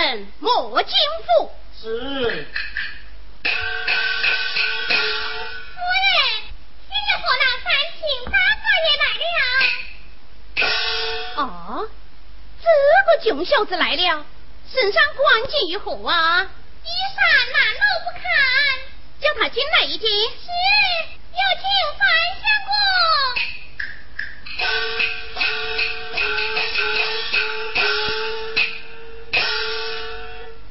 人莫进府。是。河南三秦八哥也来了。哦，这个穷小子来了，身上关键如何啊？衣衫褴褛不堪，叫他进来一听。是，有请范相公。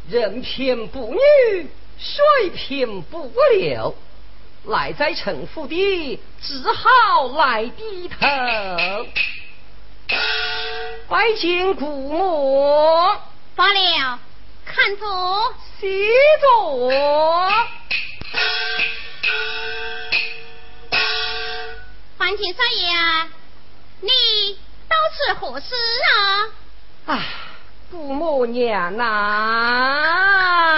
人偏不女，水偏不流。赖在城府的，只好来低头。拜见姑母。罢了，看着，谢着。范青少爷，你到此何事啊？啊，姑母娘呐。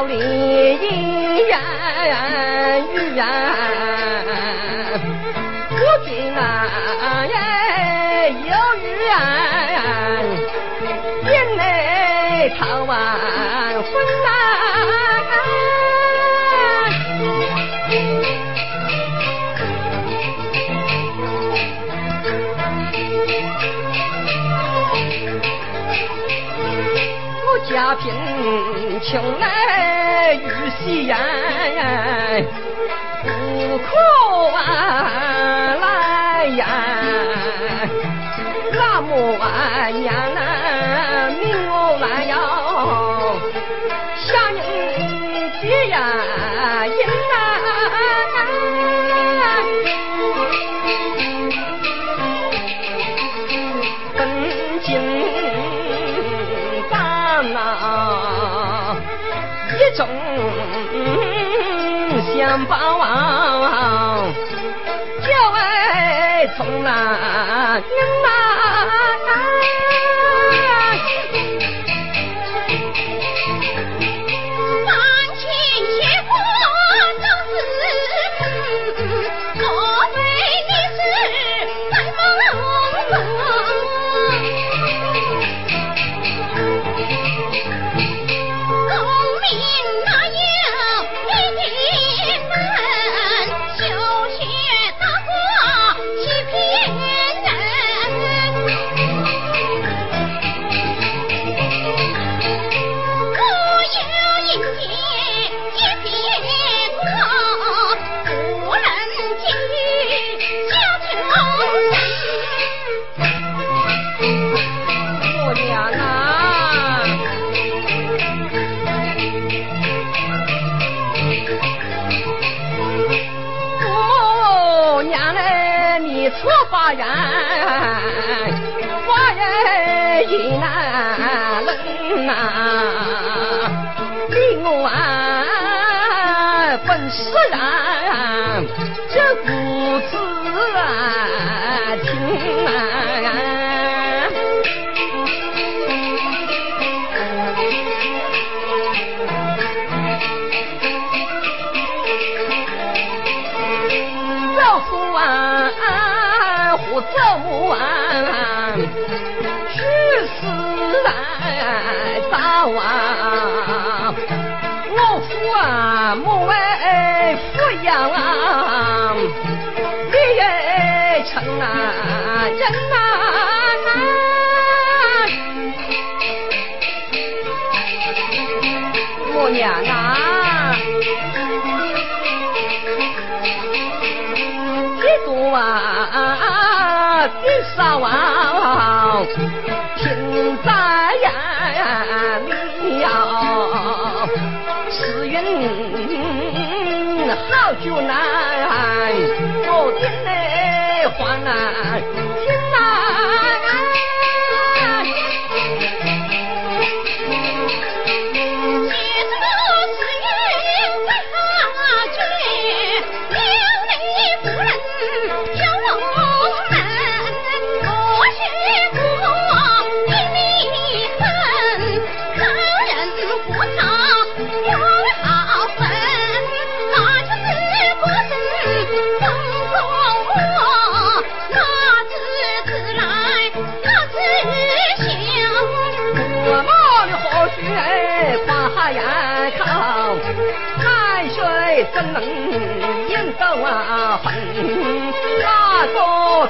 也遭离姻缘与缘。我今啊耶有缘，眼泪掏完分啊。家贫穷来玉溪呀，户口啊，来呀，那么啊，娘啊，命我，来呀。想把望，叫哎从来。人花儿一难冷啊，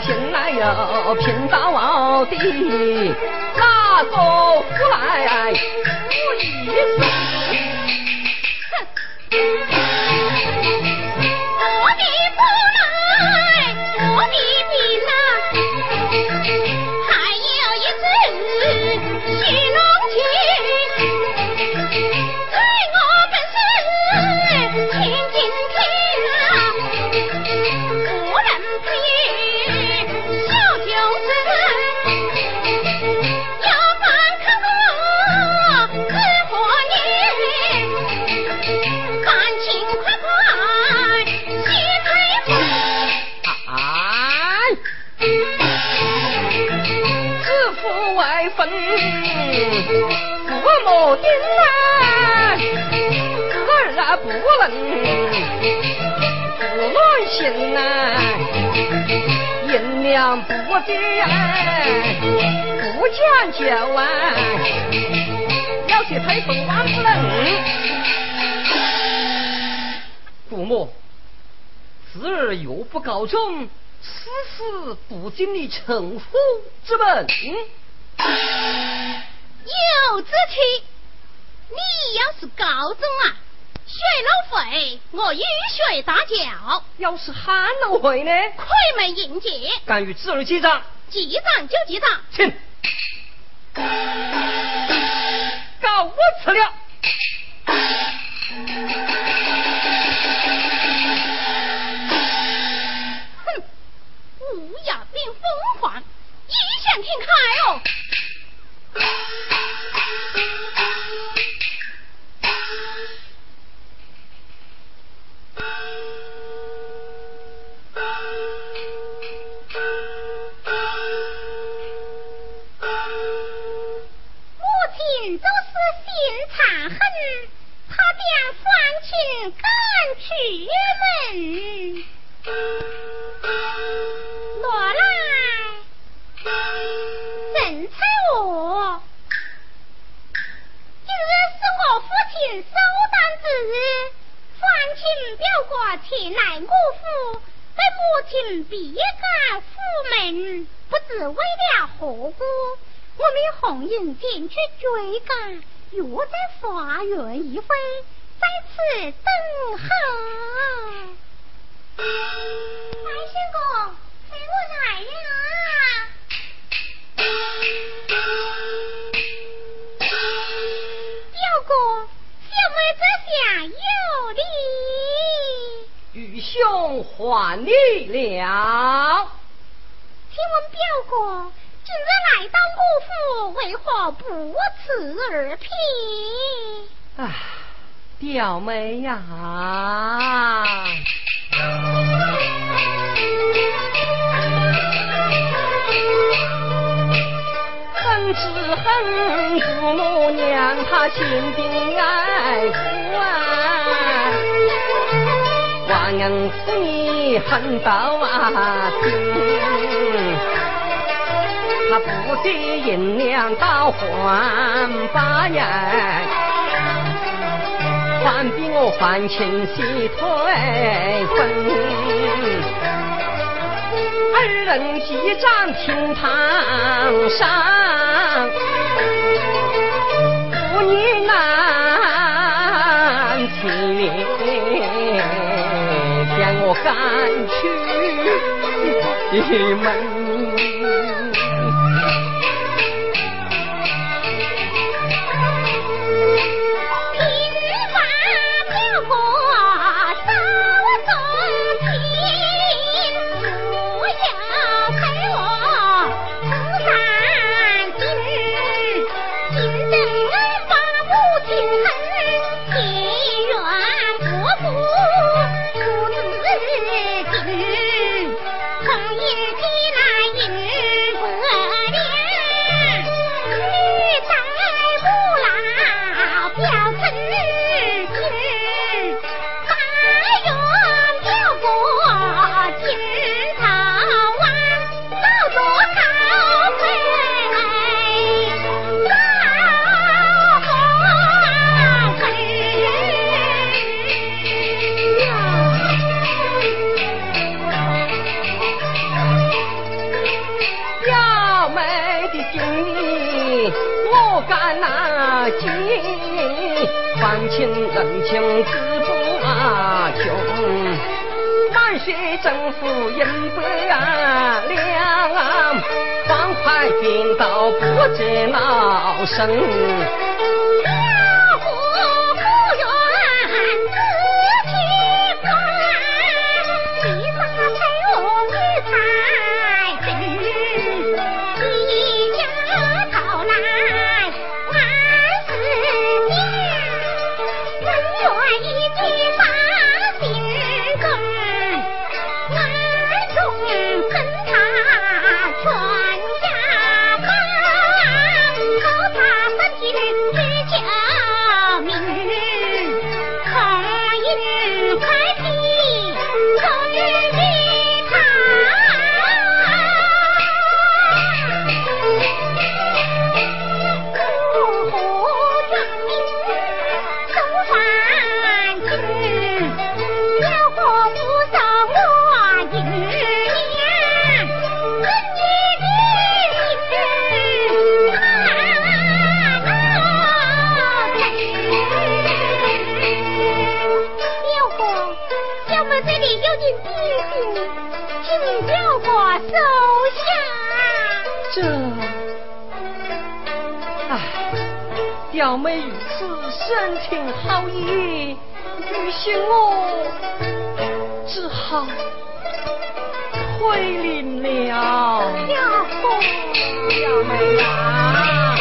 拼来又拼到底？哪个胡来胡一父母定啊，儿啊不能不乱心呐，银两不点，不讲究啊，要去推风万不能。父母，子儿又不告状，此事不经你城府之门。有志气，你要是高中啊，学老会我雨学大叫，要是喊了会呢？开门迎接，敢与子儿记账，记账就记账。请。告我辞了。哼，乌鸦变凤凰，异想天开哦。赶出门。落来，正菜我。今日是我父亲寿诞之日，双亲表哥前来我府，被母亲逼赶府门，不知为了何故。我命红英前去追赶，若在花园一会，在此等候。白相公，陪我来了。表哥，小妹这下有礼。愚兄还你了。请问表哥，今日来到我府，为何不辞而别？唉，表妹呀、啊！恨只恨祖母娘她心病爱富啊，寡恩赐你恨到啊天。他不得银两到还八年。还比我还清洗退分。二人击掌厅堂上，妇女难听，将我赶去门。满血政府银百两，方块兵刀不知老生。小妹如此深情好意，于是我只好回临了。小凤，小妹啊，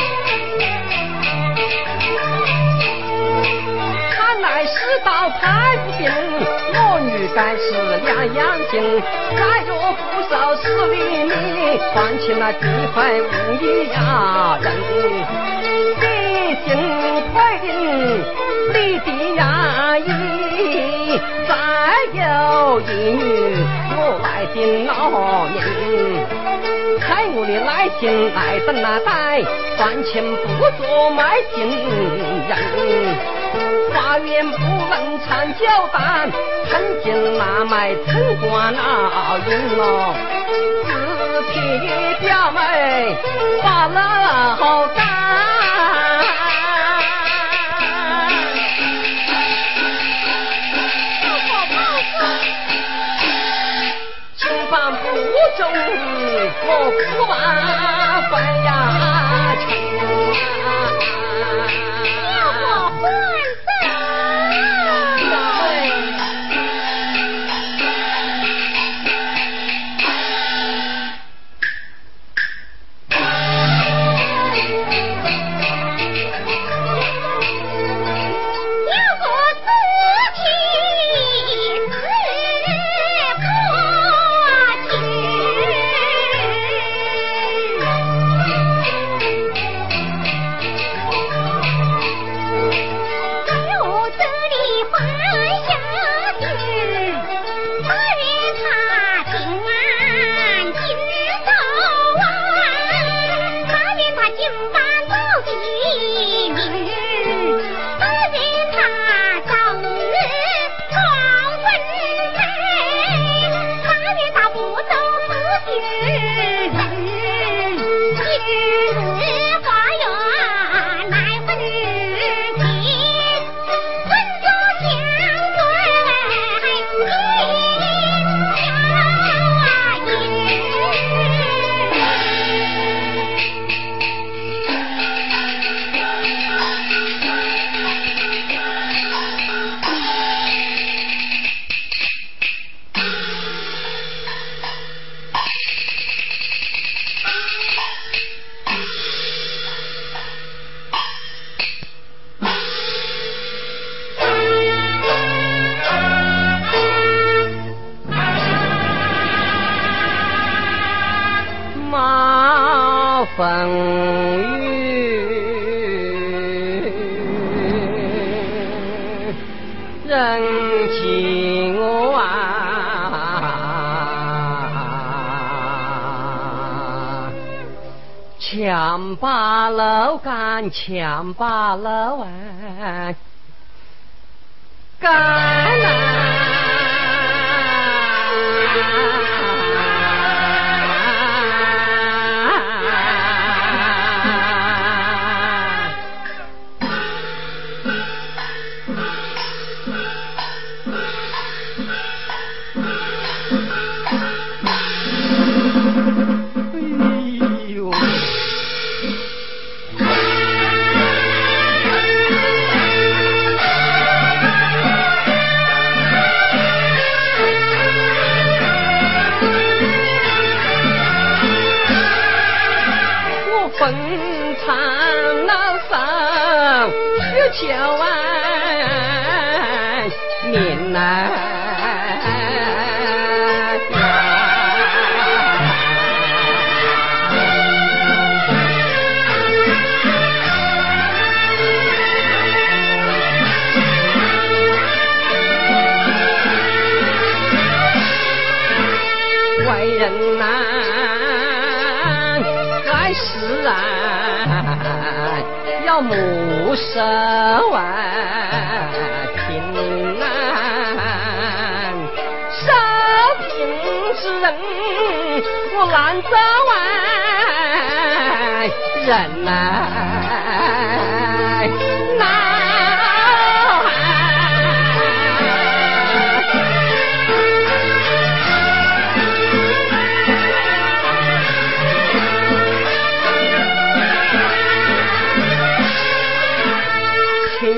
看来世道太不平，我女该是两样情，再若不守时礼，你还请那几块五一呀人。心快定，你的衙役，再有一女，我来定老命。看我的耐心来等那待，赚钱不做卖情人，花园不能缠脚蛋，趁金拿买城关老营咯。自己表妹把老干。干，强把楼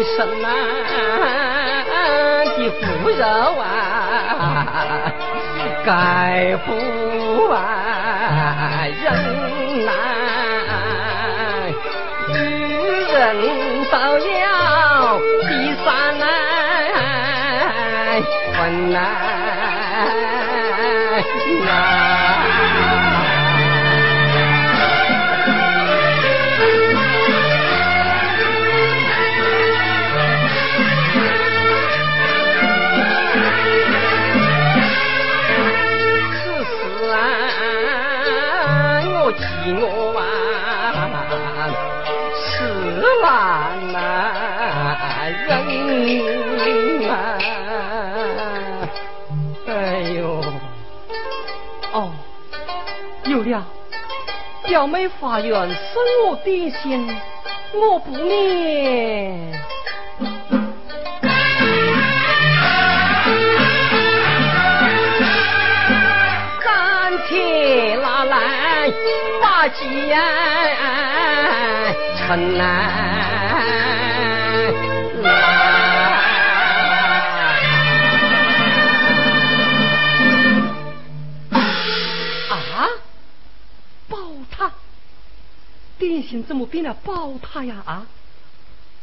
生的骨肉啊，盖不完人难，女人到了第三难，困难我啊，十万人啊！哎呦，哦，有了，表妹发愿生我点心，我不念。见春来啊！宝塔，点心怎么变了宝塔呀？啊！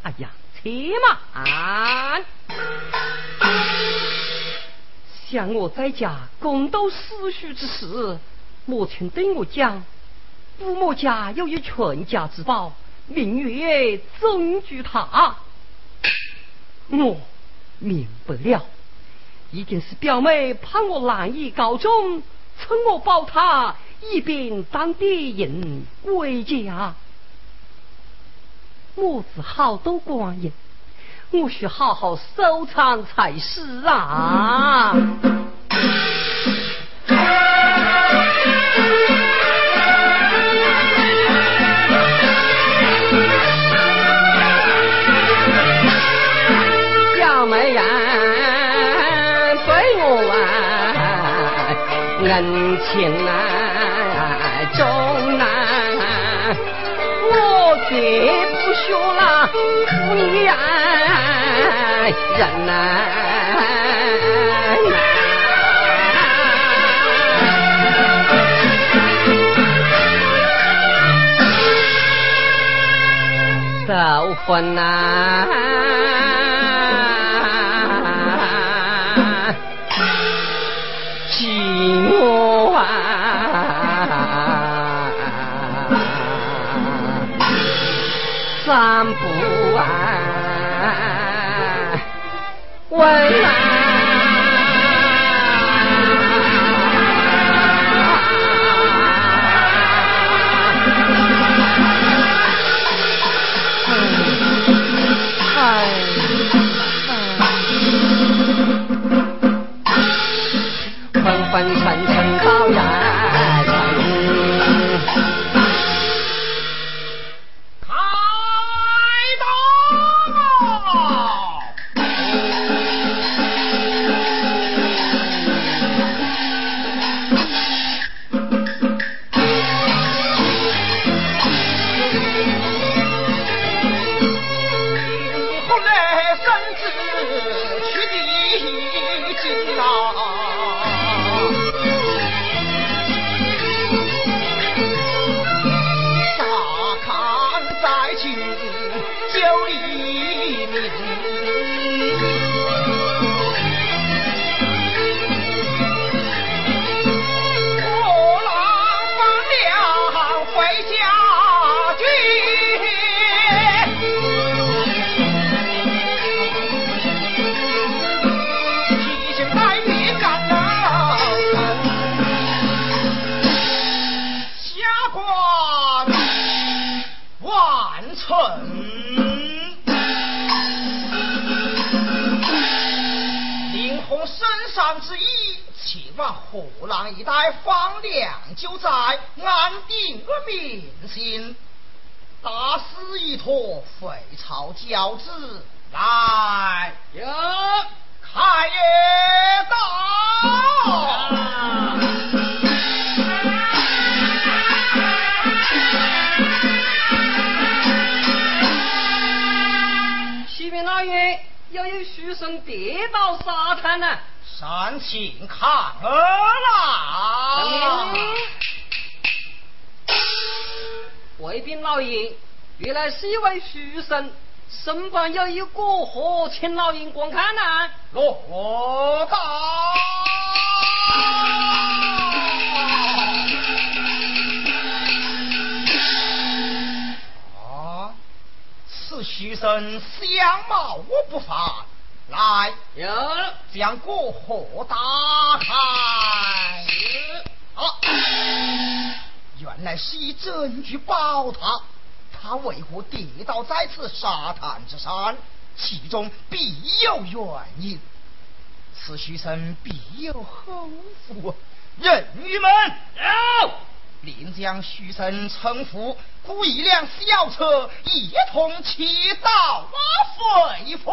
哎呀，且慢！像我在家共度思绪之时，母亲对我讲。父母家有一全家之宝，名曰珍珠塔。我明白了，一定是表妹怕我难以告终，趁我宝塔，以便当地人归家。我是好多官人，我需好好收藏才是啊。人情难，重难，我绝不学了你爱人难。走婚难。不安，为河南一带放粮救灾，安定个民心。大事一妥，废朝教子，来有开业到。启禀老爷，要有书生跌倒沙滩呢。山请看儿啦！卫兵老爷，原来是一位书生，身旁有一个何，请老爷观看呐。落到啊，此书生相貌我不凡。来，有将过河打开。好，原来是以证据保他。他为何跌倒在此沙滩之上？其中必有原因。此书生必有后福。人鱼们，有。临江徐生称呼，雇一辆小车，一同骑到马废府。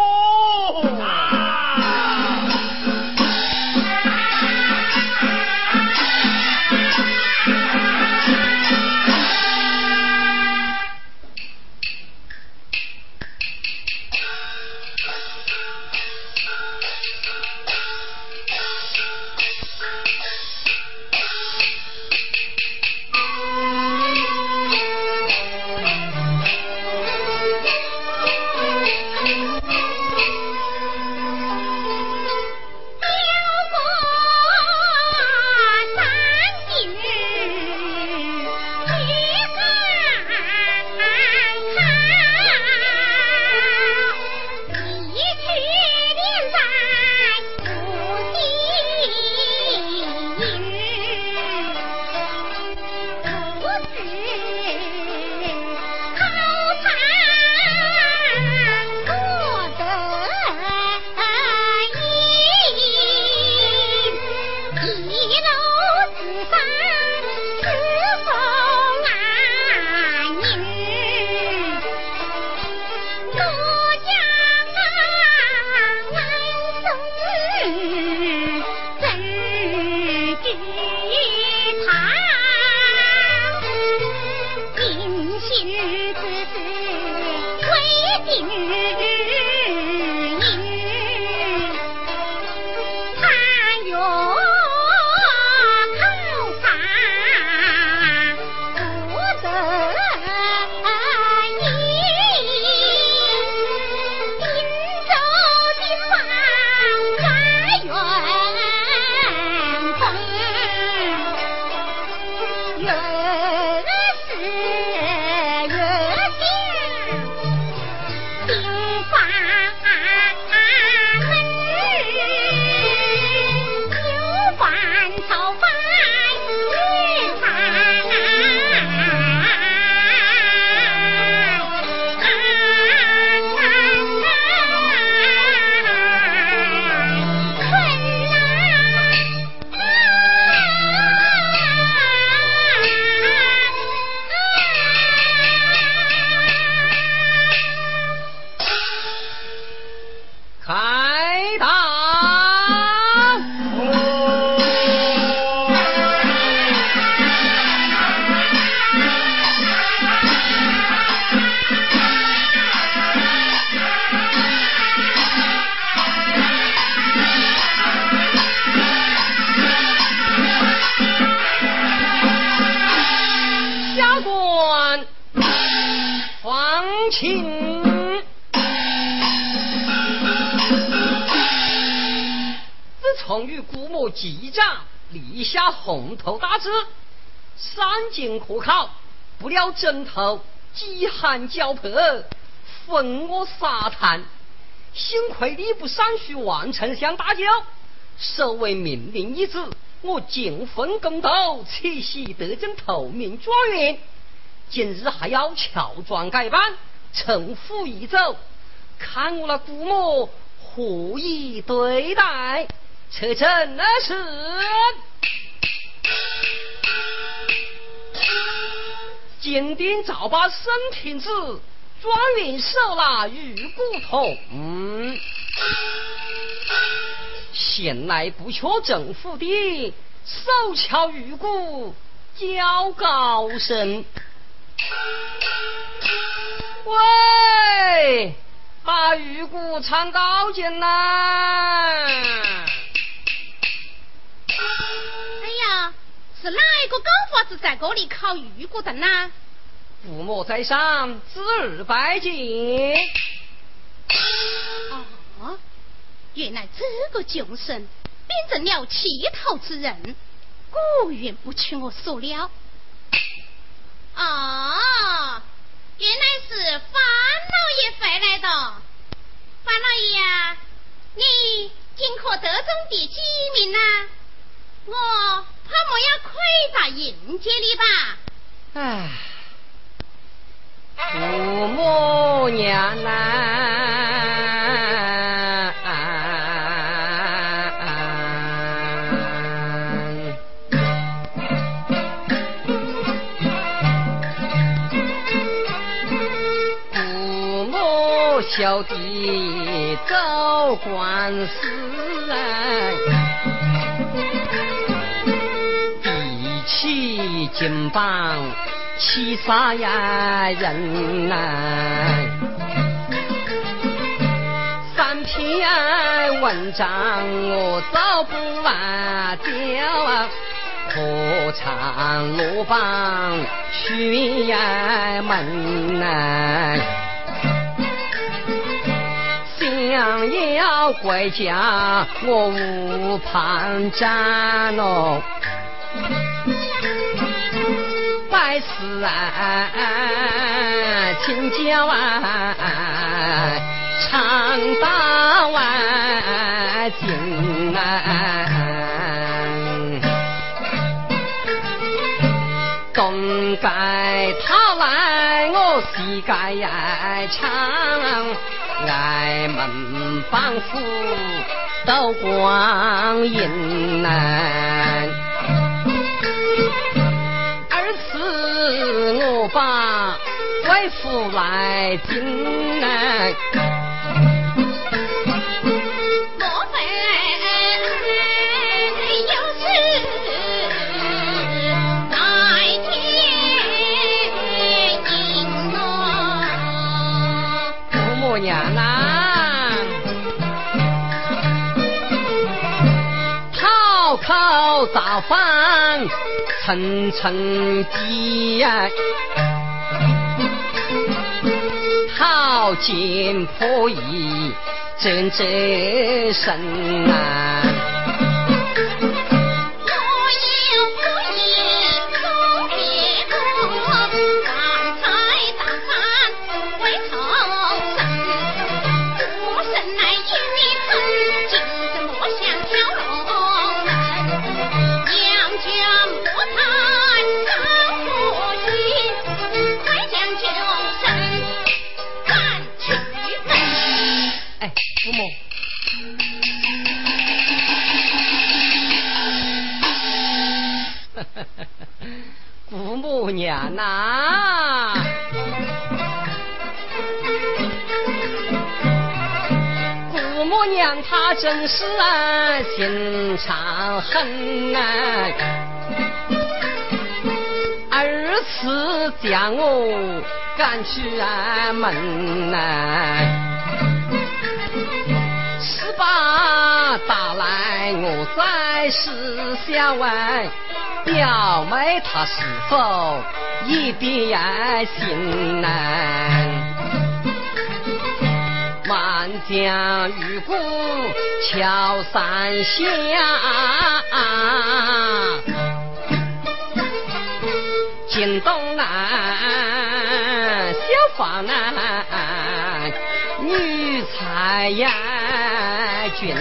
记长立下红头大志，三经可考，不料枕头饥寒交迫，焚我沙滩。幸亏吏部尚书王丞相大轿，守为命令一旨，我尽奉公斗，起喜得正头名状元。今日还要乔装改扮，城府一走，看我那姑母何以对待？车臣那是。今天早把圣天子。状元手拿玉骨筒，闲来不缺政府的，手敲玉骨叫高声。喂，把玉骨唱高进来！是哪一个狗娃子在这里烤玉骨灯呢？父母在上，子儿拜见。哦，原来这个穷生变成了乞讨之人，果然不出我所料。哦，原来是范老爷回来的。范老爷，你今可得中第几名呢？我怕莫要亏待迎接你吧。唉。父母娘呐，父母小弟走官司，比起金榜。七杀呀人呐，三篇文章我找不完掉，何尝落榜去呀门呐？想要回家我无盼站喽。是啊，请教啊，长刀啊，金啊，东街讨来我西该抢，挨门帮扶都光阴难。我把外父来进来，莫非有事在天应我？姑母娘呐，讨口造反。层层叠，好剑破衣，阵阵声啊。他真是啊心肠狠啊，二次将我赶出啊门来，十八打来我在思想外。表妹她是否一点心难？将玉鼓敲三下，京东南，小房南，女才呀君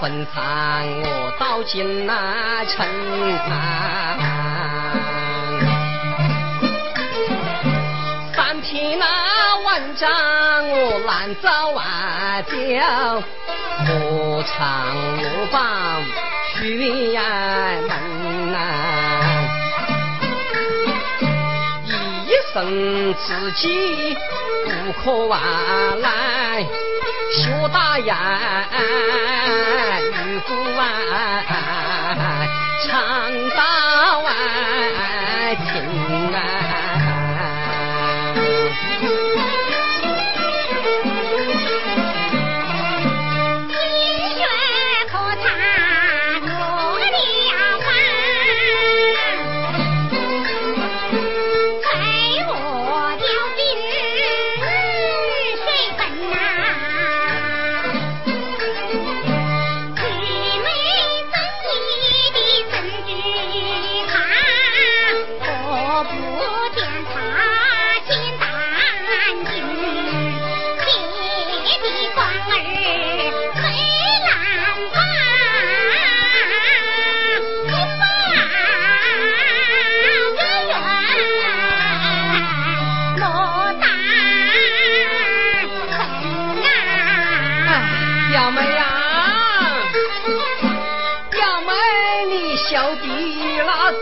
分餐，我到今那城啊。三匹那万丈，我难走啊脚，何尝我帮去门啊？一生自己不可忘来。学大雁，玉鼓啊，长大碗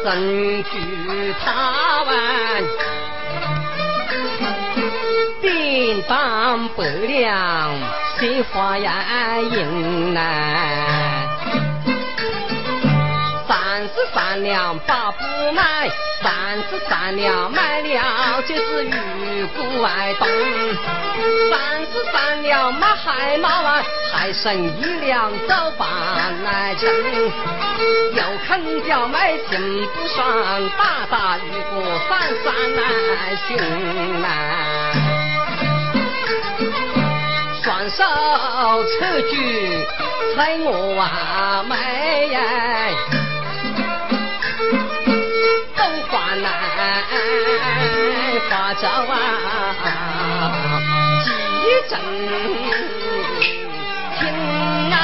证据他完，叮当百两，心花呀银呐。十三两八不买，三十三两买了就是玉骨外东。三十三两买海马完，还剩一两走半来程。又肯表妹心不爽，打打玉骨三三来寻来。双手扯举猜我啊妹大招啊！急症听啊。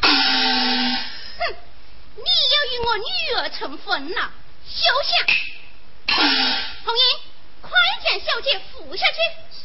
哼，你要与我女儿成婚呐，休想！红英，快将小姐扶下去。是。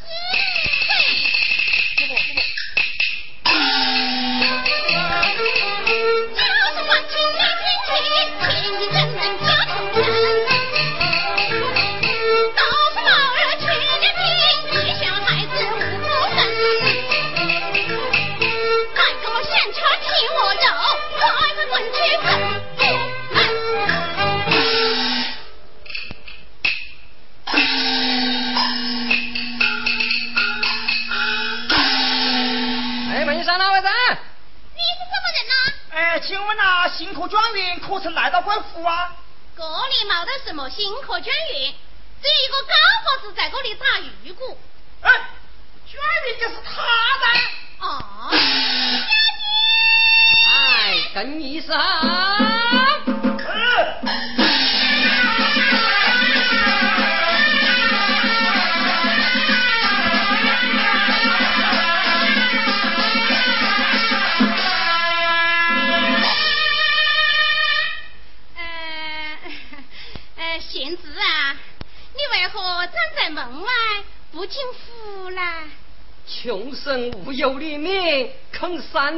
行可转运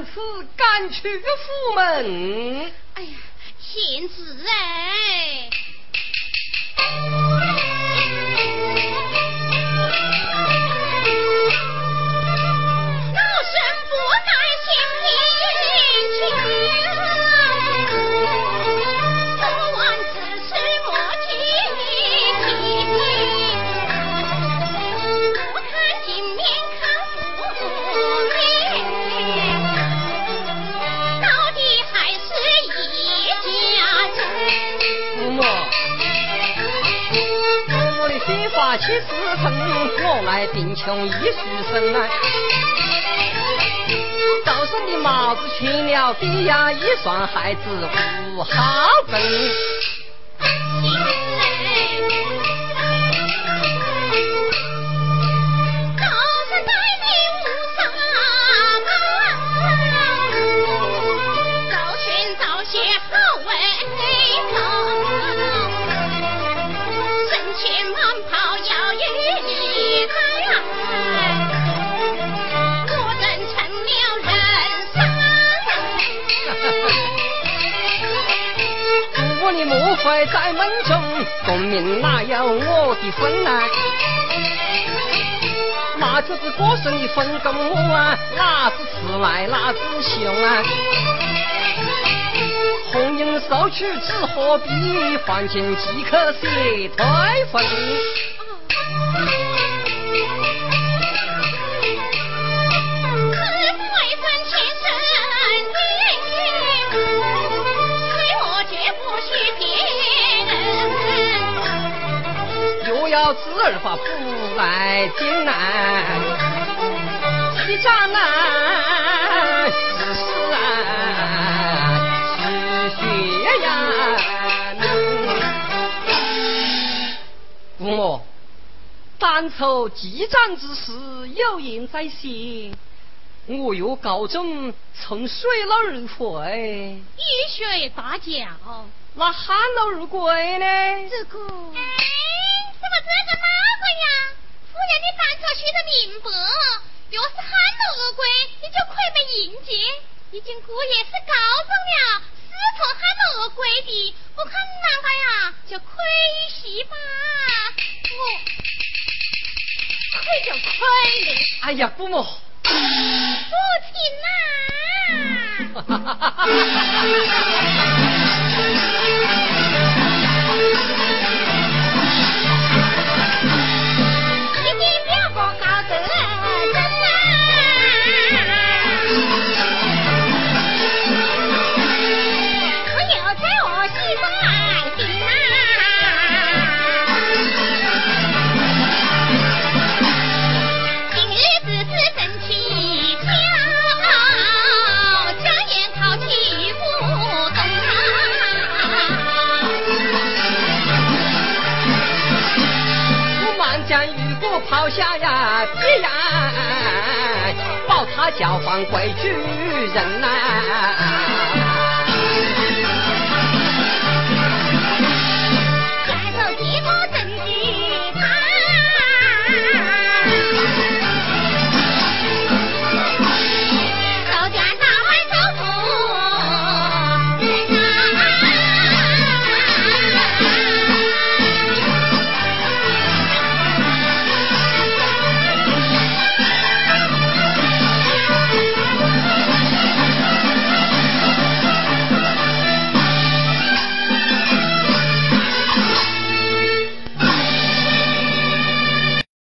此赶去府门。哎呀，贤侄哎。穷一书生来。早生的帽子缺了地呀，一双孩子无好分。功名哪有我的份啊？那就是过生的分给我啊，哪子迟来哪是凶啊！红缨收取只何必，还钱即可写退婚。儿把父来艰难，欺诈难，只是啊，是血呀。父母，当初激战之事有言在先，我若告终，从水路而回，雨水大脚，那旱路而归呢？这个，么这个那个呀？夫人的。单车许得明白，若是喊了而归，你就亏没应节。已经姑爷是告状了，是从喊了而归的，不看难个呀，就亏喜吧。我亏就亏了，哎呀，父母。父亲呐、一